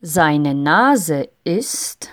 Seine Nase ist